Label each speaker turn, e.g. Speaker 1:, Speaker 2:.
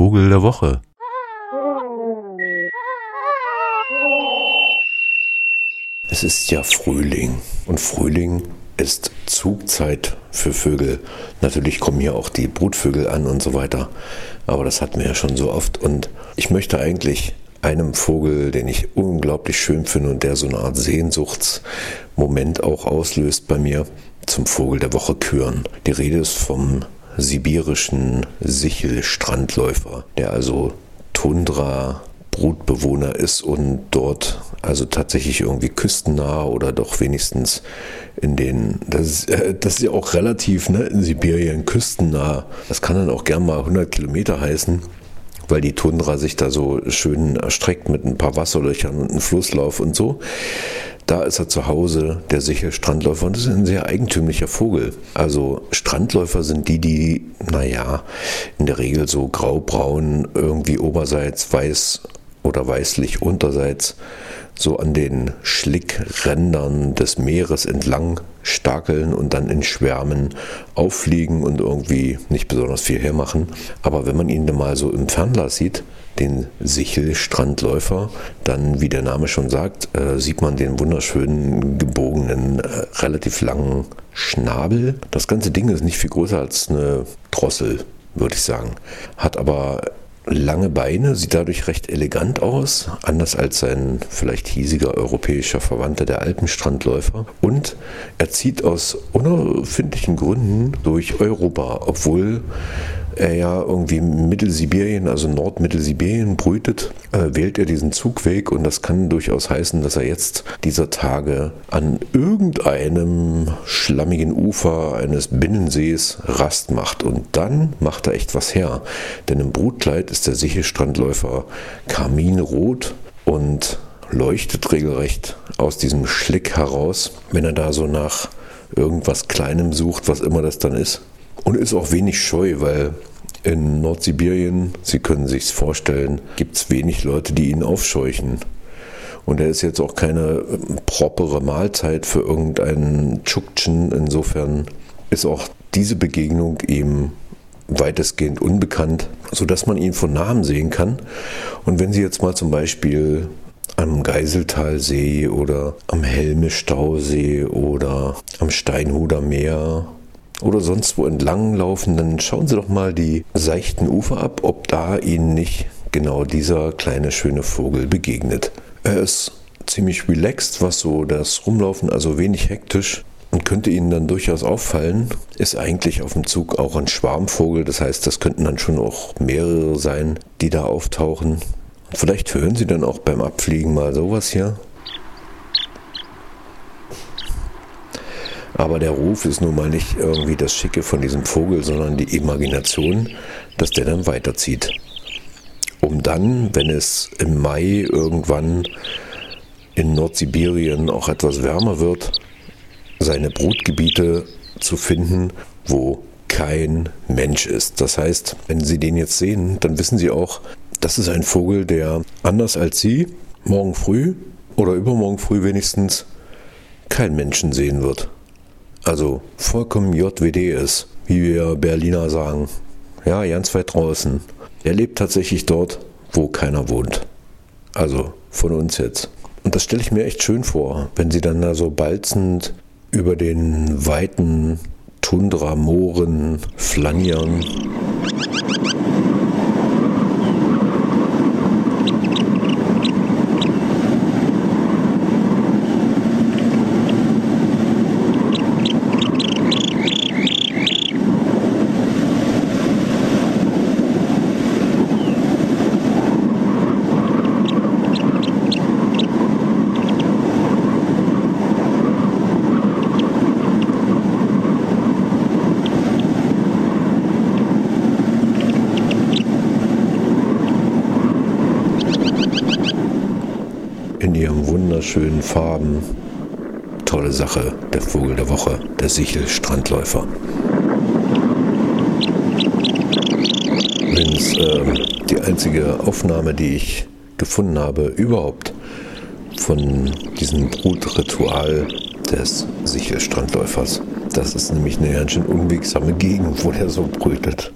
Speaker 1: Vogel der Woche.
Speaker 2: Es ist ja Frühling und Frühling ist Zugzeit für Vögel. Natürlich kommen hier auch die Brutvögel an und so weiter, aber das hatten wir ja schon so oft und ich möchte eigentlich einem Vogel, den ich unglaublich schön finde und der so eine Art Sehnsuchtsmoment auch auslöst bei mir, zum Vogel der Woche küren. Die Rede ist vom sibirischen Sichelstrandläufer, der also Tundra Brutbewohner ist und dort also tatsächlich irgendwie küstennah oder doch wenigstens in den, das ist, äh, das ist ja auch relativ ne, in Sibirien küstennah. Das kann dann auch gern mal 100 Kilometer heißen weil die Tundra sich da so schön erstreckt mit ein paar Wasserlöchern und einem Flusslauf und so. Da ist er zu Hause, der sichere Strandläufer. Und das ist ein sehr eigentümlicher Vogel. Also Strandläufer sind die, die, naja, in der Regel so graubraun, irgendwie oberseits weiß oder weißlich unterseits so an den Schlickrändern des Meeres entlang stakeln und dann in Schwärmen auffliegen und irgendwie nicht besonders viel hermachen. Aber wenn man ihn dann mal so im Fernglas sieht, den Sichelstrandläufer, dann, wie der Name schon sagt, äh, sieht man den wunderschönen, gebogenen, äh, relativ langen Schnabel. Das ganze Ding ist nicht viel größer als eine Drossel, würde ich sagen. Hat aber lange Beine, sieht dadurch recht elegant aus, anders als sein vielleicht hiesiger europäischer Verwandter, der Alpenstrandläufer. Und er zieht aus unerfindlichen Gründen durch Europa, obwohl er ja irgendwie Mittelsibirien, also Nordmittelsibirien brütet, äh, wählt er diesen Zugweg und das kann durchaus heißen, dass er jetzt dieser Tage an irgendeinem schlammigen Ufer eines Binnensees Rast macht und dann macht er echt was her. Denn im Brutkleid ist der Sichelstrandläufer karminrot und leuchtet regelrecht aus diesem Schlick heraus, wenn er da so nach irgendwas Kleinem sucht, was immer das dann ist. Und ist auch wenig scheu, weil in Nordsibirien, Sie können sich vorstellen, gibt es wenig Leute, die ihn aufscheuchen. Und er ist jetzt auch keine ähm, propere Mahlzeit für irgendeinen Tschuktschen. Insofern ist auch diese Begegnung ihm weitestgehend unbekannt, sodass man ihn von Namen sehen kann. Und wenn Sie jetzt mal zum Beispiel am Geiseltalsee oder am Helme-Stausee oder am Steinhuder Meer oder sonst wo entlang laufen, dann schauen Sie doch mal die seichten Ufer ab, ob da Ihnen nicht genau dieser kleine schöne Vogel begegnet. Er ist ziemlich relaxed, was so das Rumlaufen, also wenig hektisch und könnte Ihnen dann durchaus auffallen, ist eigentlich auf dem Zug auch ein Schwarmvogel, das heißt, das könnten dann schon auch mehrere sein, die da auftauchen. Vielleicht hören Sie dann auch beim Abfliegen mal sowas hier. Aber der Ruf ist nun mal nicht irgendwie das Schicke von diesem Vogel, sondern die Imagination, dass der dann weiterzieht. Um dann, wenn es im Mai irgendwann in Nordsibirien auch etwas wärmer wird, seine Brutgebiete zu finden, wo kein Mensch ist. Das heißt, wenn Sie den jetzt sehen, dann wissen Sie auch, das ist ein Vogel, der anders als Sie morgen früh oder übermorgen früh wenigstens kein Menschen sehen wird. Also vollkommen JWD ist, wie wir Berliner sagen. Ja, ganz weit draußen. Er lebt tatsächlich dort, wo keiner wohnt. Also von uns jetzt. Und das stelle ich mir echt schön vor, wenn sie dann da so balzend über den weiten Tundra-Mooren flanieren. Ihren wunderschönen Farben. Tolle Sache, der Vogel der Woche, der Sichel-Strandläufer. Übrigens äh, die einzige Aufnahme, die ich gefunden habe, überhaupt von diesem Brutritual des Sichel-Strandläufers. Das ist nämlich eine ganz schön unwegsame Gegend, wo der so brütet.